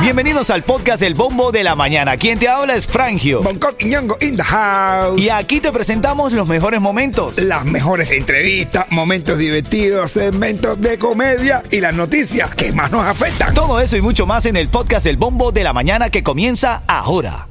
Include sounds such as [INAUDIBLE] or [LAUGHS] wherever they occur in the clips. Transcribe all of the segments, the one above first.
Bienvenidos al podcast El Bombo de la Mañana. Quien te habla es Frangio. Bangkok y Ñongo in the house. Y aquí te presentamos los mejores momentos. Las mejores entrevistas, momentos divertidos, segmentos de comedia y las noticias que más nos afectan. Todo eso y mucho más en el podcast El Bombo de la Mañana que comienza ahora.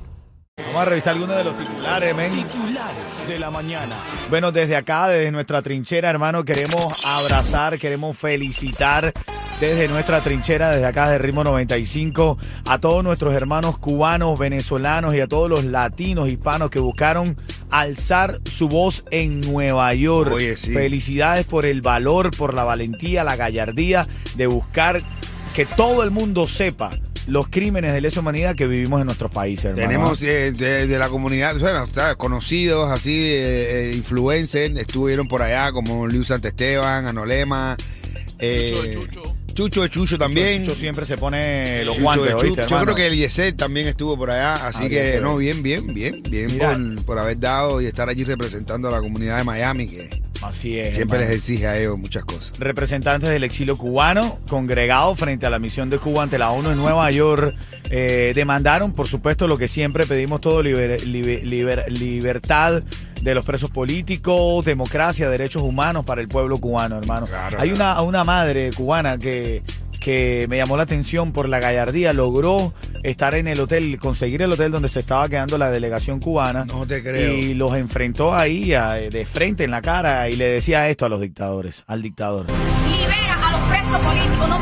Vamos a revisar algunos de los titulares, men. Titulares de la mañana. Bueno, desde acá, desde nuestra trinchera, hermano, queremos abrazar, queremos felicitar desde nuestra trinchera, desde acá de Ritmo 95, a todos nuestros hermanos cubanos, venezolanos y a todos los latinos, hispanos que buscaron alzar su voz en Nueva York. Oye, sí. Felicidades por el valor, por la valentía, la gallardía de buscar que todo el mundo sepa los crímenes de lesa humanidad que vivimos en nuestros países, hermano. Tenemos eh, de, de la comunidad, bueno, ¿sabes? conocidos así, eh, eh, influencers, estuvieron por allá como Luis Santesteban, Anolema, eh, Chucho de Chucho también. Chucho siempre se pone los Chucho guantes, de Chucho. ¿oíste, Yo creo que el Yesel también estuvo por allá, así Ah, que bien, no, bien. bien, bien, bien, por, por haber dado y estar allí representando a la comunidad de Miami, que Así es. siempre hermano. les exige a ellos muchas cosas. Representantes del exilio cubano, congregados frente a la misión de Cuba ante la ONU en Nueva York, eh, demandaron, por supuesto, lo que siempre pedimos todo, liber- liber- liber- libertad de los presos políticos, democracia, derechos humanos para el pueblo cubano, hermano. Claro, Hay claro. una, una madre cubana que, que me llamó la atención por la gallardía, logró estar en el hotel, conseguir el hotel donde se estaba quedando la delegación cubana. No te creo. Y los enfrentó ahí a- de frente en la cara y le decía esto a los dictadores, al dictador. Libera a los presos políticos, no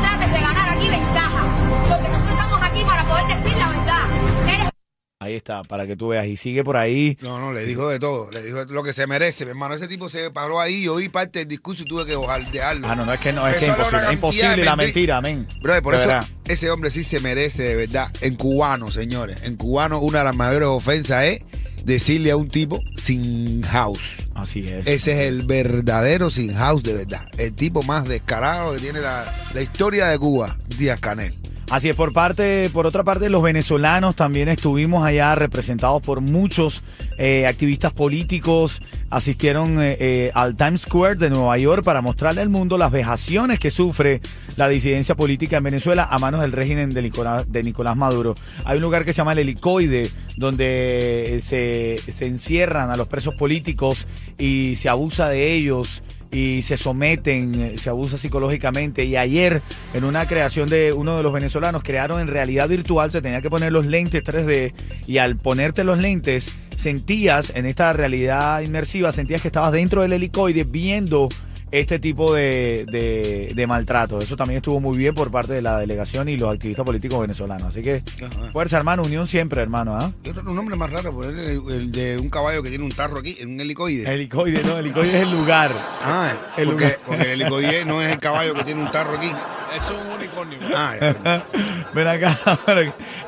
Ahí está, para que tú veas. Y sigue por ahí. No, no, le dijo de todo, le dijo lo que se merece, mi hermano. Ese tipo se paró ahí, yo oí parte del discurso y tuve que dejarlo. Ah, no, no, es que no, es que imposible. Es imposible la menti- mentira, amén. Brother, por eso ese hombre sí se merece de verdad. En cubano, señores. En cubano, una de las mayores ofensas es decirle a un tipo sin house. Así es. Ese es el verdadero sin house de verdad. El tipo más descarado que tiene la, la historia de Cuba, Díaz Canel. Así es, por parte, por otra parte, los venezolanos también estuvimos allá representados por muchos eh, activistas políticos, asistieron eh, eh, al Times Square de Nueva York para mostrarle al mundo las vejaciones que sufre la disidencia política en Venezuela a manos del régimen de Nicolás, de Nicolás Maduro. Hay un lugar que se llama el Helicoide, donde se encierran a los presos políticos y se abusa de ellos y se someten, eh, se abusa psicológicamente. Y ayer, en una creación de uno de los venezolanos, crearon en realidad virtual, se tenía que poner los lentes 3D y al ponerte los lentes, sentías en esta realidad inmersiva, sentías que estabas dentro del helicoide viendo este tipo de, de, de maltrato. Eso también estuvo muy bien por parte de la delegación y los activistas políticos venezolanos. Así que, Ajá. fuerza, hermano, unión siempre, hermano. ¿ah? Que un nombre más raro, por el, el de un caballo que tiene un tarro aquí, en un helicoide. Helicoide, no, helicoide es el lugar. Ah, el porque, lugar. porque el helicoide no es el caballo que tiene un tarro aquí. Es un unicornio. Ah, ya. [LAUGHS] Ven acá,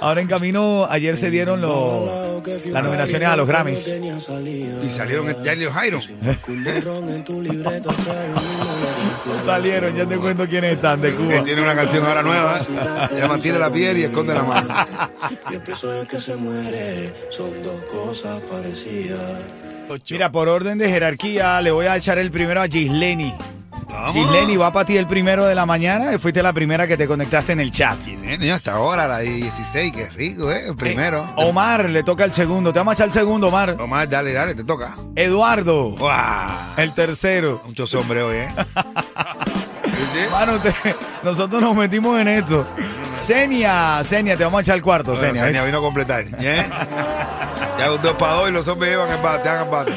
ahora en camino, ayer se dieron los, las nominaciones a los Grammys. y salieron el Charlie Jairo. Salieron, ya te cuento quiénes están de Que Cuba. tiene una canción ahora nueva. ¿eh? Ya mantiene la piel y esconde la mano. Y el preso es que se muere, son dos cosas parecidas. Mira, por orden de jerarquía, le voy a echar el primero a Gisleni. Gisleni, va para ti el primero de la mañana. Fuiste la primera que te conectaste en el chat. Nene, hasta ahora, la de 16, qué rico, ¿eh? El primero. Eh, Omar, le toca el segundo. Te vamos a echar el segundo, Omar. Omar, dale, dale, te toca. Eduardo, el tercero. Muchos hombres hoy, ¿eh? [LAUGHS] Mano, te- nosotros nos metimos en esto. Senia, Senia, te vamos a echar el cuarto, Bueno, Senia. Vino a completar. ¿eh? Ya un dos para dos y los hombres llevan empate, dan empate.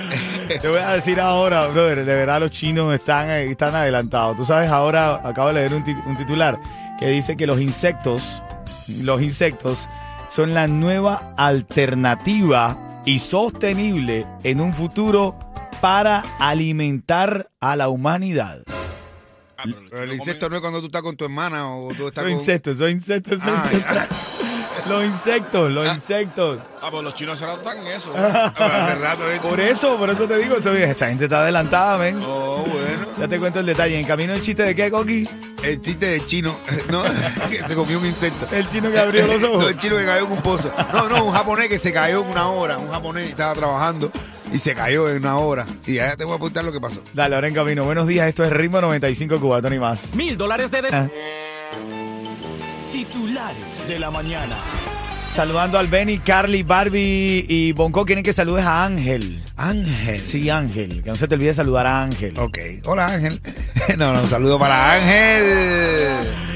Te voy a decir ahora, brother, de verdad los chinos están, están adelantados. Tú sabes, ahora acabo de leer un, un titular que dice que los insectos, los insectos son la nueva alternativa y sostenible en un futuro para alimentar a la humanidad. Ah, pero Pero el insecto no es cuando tú estás con tu hermana o tú estás Son con... insectos, son insectos, son Ah, insectos. Los insectos, los insectos. Ah, pues los chinos se están en eso. [LAUGHS] Hace rato, ¿eh? Por eso, por eso te digo, eso- esa gente está adelantada, men. Oh, bueno. Ya te cuento el detalle. En camino el chiste de qué, Coqui. El chiste del chino, [LAUGHS] ¿no? [LAUGHS] que se comió un insecto. El chino que abrió los ojos. No, el chino que cayó en un pozo. No, no, un japonés que se cayó en una hora. Un japonés que estaba trabajando y se cayó en una hora. Y ya te voy a apuntar lo que pasó. Dale, ahora en camino. Buenos días, esto es Ritmo 95 Cubatón y más. Mil dólares de des- Ah. Titulares de la mañana. Saludando al Benny, Carly, Barbie y Bonco. Quieren que saludes a Ángel. Ángel. Sí, Ángel. Que no se te olvide saludar a Ángel. Ok. Hola, Ángel. [LAUGHS] no, no, un saludo para Ángel.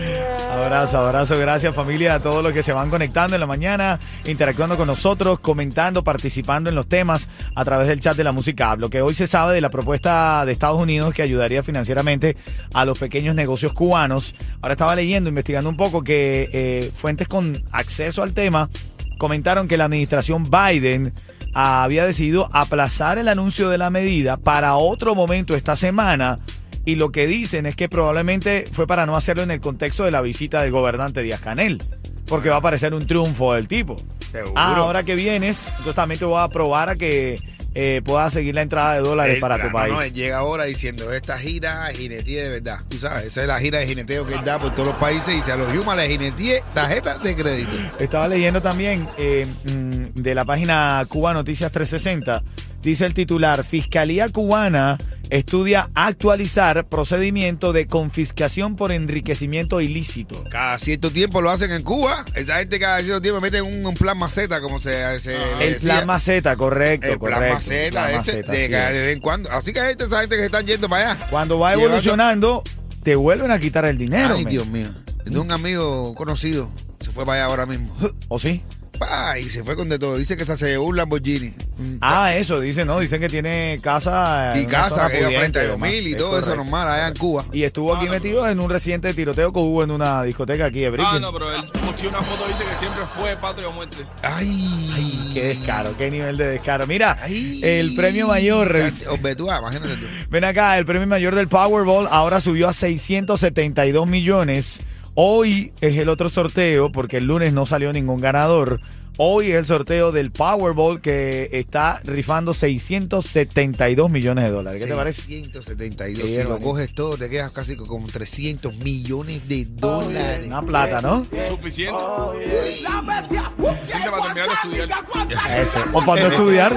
Abrazo, abrazo, gracias familia a todos los que se van conectando en la mañana, interactuando con nosotros, comentando, participando en los temas a través del chat de la música. Lo que hoy se sabe de la propuesta de Estados Unidos que ayudaría financieramente a los pequeños negocios cubanos. Ahora estaba leyendo, investigando un poco que eh, fuentes con acceso al tema comentaron que la administración Biden había decidido aplazar el anuncio de la medida para otro momento esta semana y lo que dicen es que probablemente fue para no hacerlo en el contexto de la visita del gobernante Díaz Canel, porque va a parecer un triunfo del tipo. Seguro. Ah, ahora que vienes, entonces también te voy a probar a que eh, puedas seguir la entrada de dólares para tu país. no, él llega ahora diciendo esta gira es jineteé de verdad. Tú sabes, esa es la gira de jineteo que él da por todos los países y dice a los Yuma le jineteé tarjetas de crédito. Estaba leyendo también eh, mm, de la página Cuba Noticias 360. Dice el titular, Fiscalía cubana estudia actualizar procedimiento de confiscación por enriquecimiento ilícito. Cada cierto tiempo lo hacen en Cuba. Esa gente cada cierto tiempo mete un, un plan maceta, como se, se Ah, El decía. plan maceta, correcto, El correcto. plan maceta, plan ese, maceta, de, cada- vez en cuando. Así que hay gente, esa gente que se están yendo para allá. Cuando va Llevando- evolucionando, te vuelven a quitar el dinero. Ay. Dios mío. De un amigo conocido. Se fue para allá ahora mismo. ¿O sí? Pa, y se fue con de todo. Dice que hasta se llevó un Lamborghini. Un Ah, eso, dicen, ¿no? Dicen que tiene casa. y casa que frente a y. 2000 y Es todo eso normal allá en Cuba. Y estuvo aquí metido en un reciente tiroteo que hubo en una discoteca aquí de Ah, no, pero él posteó una foto dice que siempre fue patria o muerte. Ay, Ay, qué descaro, qué nivel de descaro. Mira, Ay. el premio mayor, O sea, revis- Hombre, tú, ah, imagínate tú. [LAUGHS] ven acá, el premio mayor del Powerball ahora subió a 672 millones. Hoy es el otro sorteo, porque el lunes no salió ningún ganador. Hoy es el sorteo del Powerball que está rifando 672 millones de dólares. ¿Qué te parece? 172. Sí, si lo coges todo, te quedas casi con como 300 millones de dólares. Una plata, ¿no? Suficiente. Suficiente para terminar de estudiar. [LAUGHS] Eso. O para no estudiar.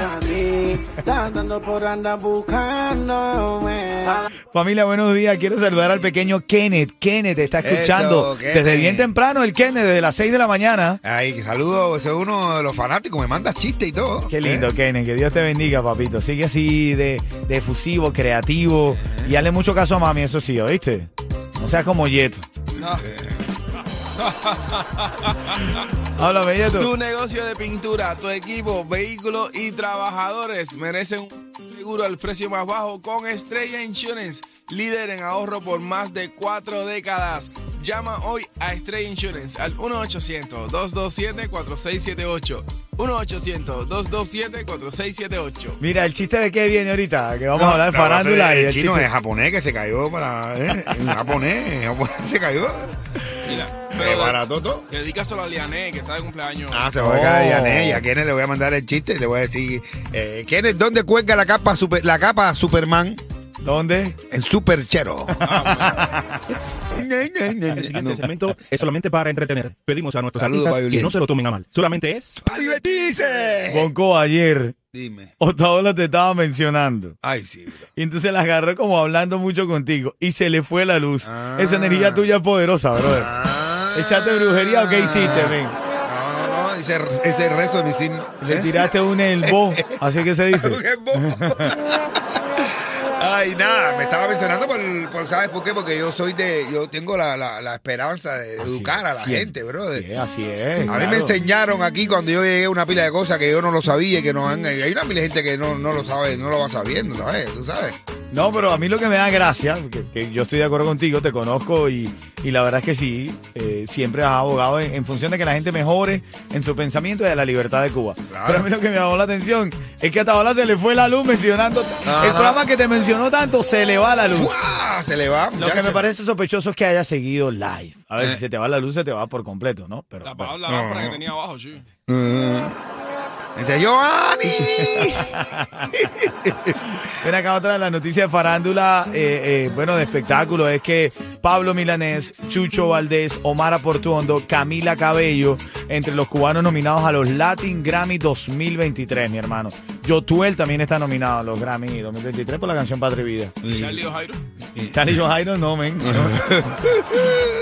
Andando por andar buscándome. Familia, buenos días. Quiero saludar al pequeño Kenneth. Kenneth está escuchando Eso, Kenneth. desde bien temprano el Kenneth, desde las 6 de la mañana. Ay, saludo, ese es uno de los fanáticos, me manda chistes y todo. Qué lindo, ¿Eh? Kenneth. Que Dios te bendiga, papito. Sigue así de, de efusivo, creativo. Y hazle mucho caso a mami, eso sí, ¿oíste? No seas como Yeto. [LAUGHS] Háblame, Yeto. Tu negocio de pintura, tu equipo, vehículos y trabajadores merecen un seguro al precio más bajo con Estrella Insurance, líder en ahorro por más de cuatro décadas. Llama hoy a Estrella Insurance al 1-800-227-4678. 1-800-227-4678. Mira, el chiste de qué viene ahorita, que vamos a hablar de farándula y el el chino chiste- es japonés que se cayó para. ¿eh? En japonés, en japonés se cayó. Mira, pero todo. dedícaselo a Liané, que está de cumpleaños. Ah, se va a a Oh. Diané y a Kenneth le voy a mandar el chiste y le voy a decir, eh, Kenneth, ¿dónde cuelga la capa super, la capa Superman? ¿Dónde? En Superchero. [LAUGHS] El siguiente [LAUGHS] segmento es solamente para entretener. Pedimos a nuestros Saludos, artistas que no se lo tomen a mal. Solamente es ¡Para divertirse! Bonco ayer, Dime. Otaola te estaba mencionando. Ay, sí, bro. Y entonces la agarró como hablando mucho contigo. Y se le fue la luz. Ah. Esa energía tuya es poderosa, brother. Ah. ¿Echaste brujería o qué hiciste? No, no, no, ese, ese rezo de mi signo. Le tiraste un elbow. [LAUGHS] Así que se dice. Un. Ay, nada, me estaba mencionando por, por- ¿sabes por qué? Porque yo soy de, yo tengo la, la, la esperanza de Así educar a la gente, brother. Sí, así es. A mí claro. me enseñaron aquí cuando yo llegué una pila de cosas que yo no lo sabía y que no han, hay una pila de gente que no, no lo sabe, no lo va sabiendo, ¿sabes? ¿Tú sabes? No, pero a mí lo que me da gracia, que, que yo estoy de acuerdo contigo, te conozco y, y la verdad es que sí, eh, siempre has abogado en, en función de que la gente mejore en su pensamiento y de la libertad de Cuba. Claro. Pero a mí lo que me llamó la atención es que hasta ahora se le fue la luz mencionando. Ajá. El programa que te mencionó tanto se le va la luz. ¡Fua! Se le va. Lo que me parece sospechoso es que haya seguido live. A ver, Eh. si se te va la luz, se te va por completo, ¿no? Pero La bueno. palabra la lámpara que tenía abajo, sí. Mm. Entre Giovanni. [LAUGHS] Ven acá otra de las noticias de farándula, eh, eh, bueno, de espectáculo, es que Pablo Milanés, Chucho Valdés, Omar Portuondo, Camila Cabello, entre los cubanos nominados a los Latin Grammy 2023, mi hermano. Yotuel también está nominado a los Grammy 2023 por la canción Patria y Vida. Charlie O'Jairo. Charlie Jairo, no, men. No. [LAUGHS]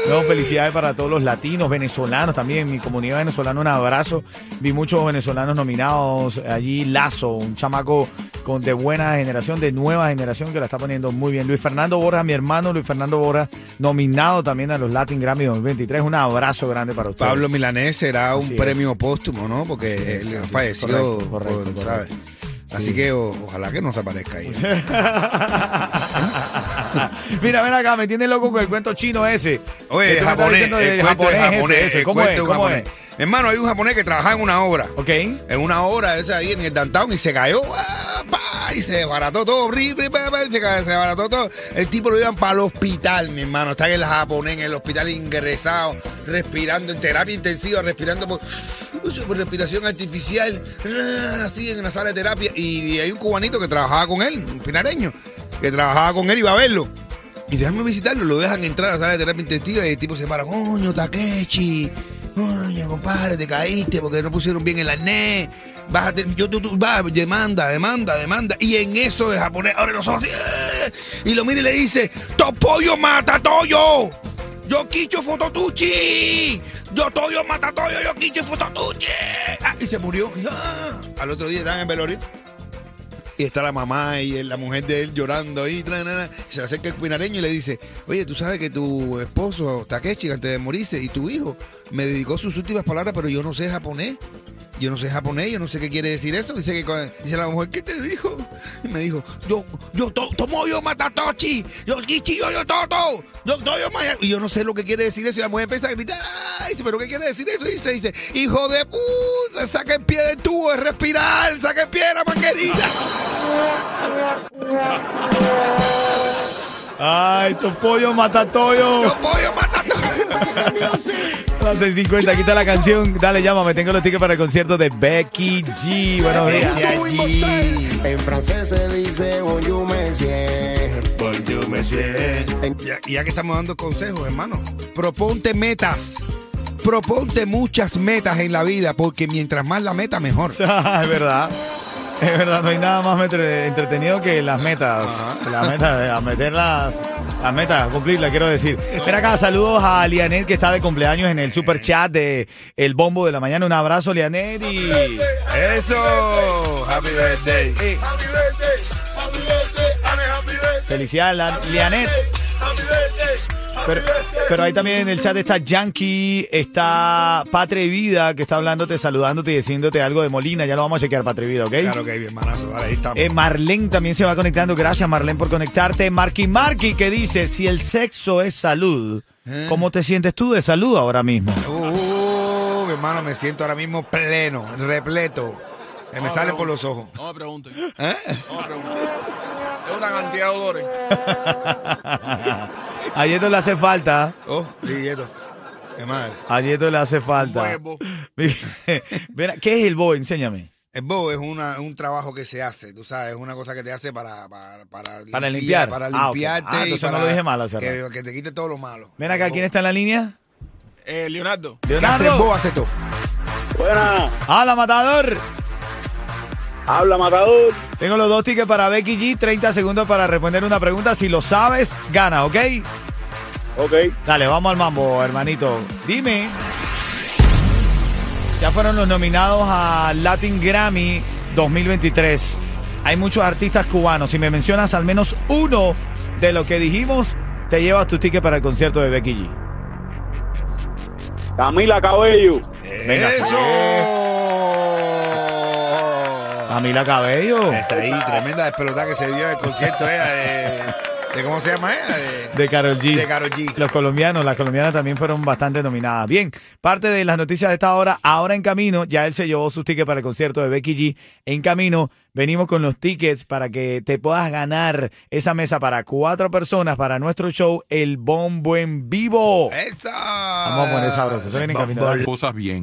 No, felicidades para todos los latinos, venezolanos también. Mi comunidad venezolana, un abrazo. Vi muchos venezolanos nominados allí. Lazo, un chamaco con de buena generación, de nueva generación que la está poniendo muy bien. Luis Fernando Borja, mi hermano Luis Fernando Borja, nominado también a los Latin Grammy 2023. Un abrazo grande para ustedes. Pablo Milanés será un Así es. premio póstumo, ¿no? Porque es, él falleció, Correcto, correcto, por- correcto. ¿sabes? Así que o- ojalá que no se aparezca ahí. [LAUGHS] Mira, ven acá, me tiene loco con el cuento chino ese. Oye, Que el tú me estás japonés, diciendo el cuento de japonés ese, japonés, ese. el ¿Cómo cuento es? de un ¿Cómo japonés. Hermano, hay un japonés que trabajaba en una obra. Ok. En una obra esa ahí en el downtown y se cayó. ah, Y se desbarató todo horrible. se, desbarató todo. El tipo lo iban para el hospital, mi hermano. Está en el japonés, en el hospital ingresado, respirando en terapia intensiva, respirando por, respiración artificial. Así en la sala de terapia. Y hay un cubanito que trabajaba con él, un pinareño, que trabajaba con él y iba a verlo. Y déjame visitarlo, lo dejan entrar a la sala de terapia intensiva y el tipo se para, coño, Takechi, coño, compadre, te caíste porque no pusieron bien el arnés, bájate, yo, tú, tú, va, demanda, demanda, demanda. Y en eso el japonés abre los ojos así, ¡eh! y lo mira y le dice, Topoyo mata toyo, yo quicho fototuchi, yo toyo mata toyo, yo quicho fototuchi. Ah, y se murió. Ah, Al otro día estaban en velorio. Y está la mamá y la mujer de él llorando ahí. tra, na. Se le acerca el pinareño y le dice, oye, tú sabes que tu esposo, Takechi, antes de morirse, y tu hijo, me dedicó sus últimas palabras, pero yo no sé japonés. Yo no sé japonés, yo no sé qué quiere decir eso. Dice que con- dice la mujer, ¿qué te dijo? Y me dijo, yo, yo, to, tomo yo matatochi, yo kichi, yo, yo, toto, yo, to, yo, maya". Y yo no sé lo que quiere decir eso. Y la mujer empieza a gritar, ¡ay! Dice, ¿pero qué quiere decir eso? Y dice, dice, hijo de puta, saca el pie del tubo de respirar, saca el pie de la manguerita. Ay, tu pollo mata toyo. Yo pollo matatoyo. Las 6.50, aquí está la canción. Dale, llámame. Tengo los tickets para el concierto de Becky G. Buenos días. Allí. En francés se dice bonjour monsieur. Bonjour, monsieur. Ya, ya que estamos dando consejos, hermano, proponte metas. Proponte muchas metas en la vida, porque mientras más la meta, mejor. [LAUGHS] es verdad. Es verdad, no hay nada más entretenido que las metas. Las metas, a meter las, metas, cumplirlas, quiero decir. Ven acá, saludos a Lianet que está de cumpleaños en el super chat de El Bombo de la Mañana. Un abrazo, Lianet. Y... Eso. Happy birthday. Eh, Felicidades, Lianet. Pero, pero ahí también en el chat está Yankee, está Patre Vida, que está hablándote, saludándote y diciéndote algo de Molina. Ya lo vamos a chequear, Patre Vida, ¿ok? Claro que hay, hermanazo. Ahí estamos. Eh, Marlene también se va conectando. Gracias, Marlene, por conectarte. Marky Marky, que dice, si el sexo es salud, ¿cómo te sientes tú de salud ahora mismo? Uh, mi hermano, me siento ahora mismo pleno, repleto. Que me salen por los ojos. No me pregunten. ¿Eh? No me pregunten. Es una cantidad de dolores. [LAUGHS] A Yeto le hace falta. Oh, Dieto. Qué madre. A Yeto le hace falta. Huevo. Mira, [LAUGHS] ¿qué es el boy? Enséñame. El bow es una, un trabajo que se hace, tú sabes, es una cosa que te hace para, para, para, Para limpiar. Para Ah, ok. limpiarte Ah, y entonces no para lo dije mal hace que, que te quite todo lo malo. Ven acá, ¿quién está en la línea? Eh, Leonardo. ¿Qué hace el bow? Hace todo. Buena, ¡Hala, matador! habla Matador. Tengo los dos tickets para Becky G, 30 segundos para responder una pregunta. Si lo sabes, gana, ¿ok? Ok. Dale, vamos al mambo, hermanito. Dime. Ya fueron los nominados a Latin Grammy 2023. Hay muchos artistas cubanos. Si me mencionas al menos uno de lo que dijimos, te llevas tu ticket para el concierto de Becky G. Camila Cabello. Venga. ¡Eso! Camila Cabello. Está ahí, tremenda despelotada que se dio en el concierto ella de, de ¿cómo se llama ella? De, Karol G. de Karol G. Los colombianos, las colombianas también fueron bastante nominadas. Bien, parte de las noticias de esta hora, ahora en camino, ya él se llevó sus tickets para el concierto de Becky G. En camino, venimos con los tickets para que te puedas ganar esa mesa para cuatro personas para nuestro show El Bombo en Vivo. ¡Eso! Vamos a poner sabroso, eso viene en camino. Cosas bien.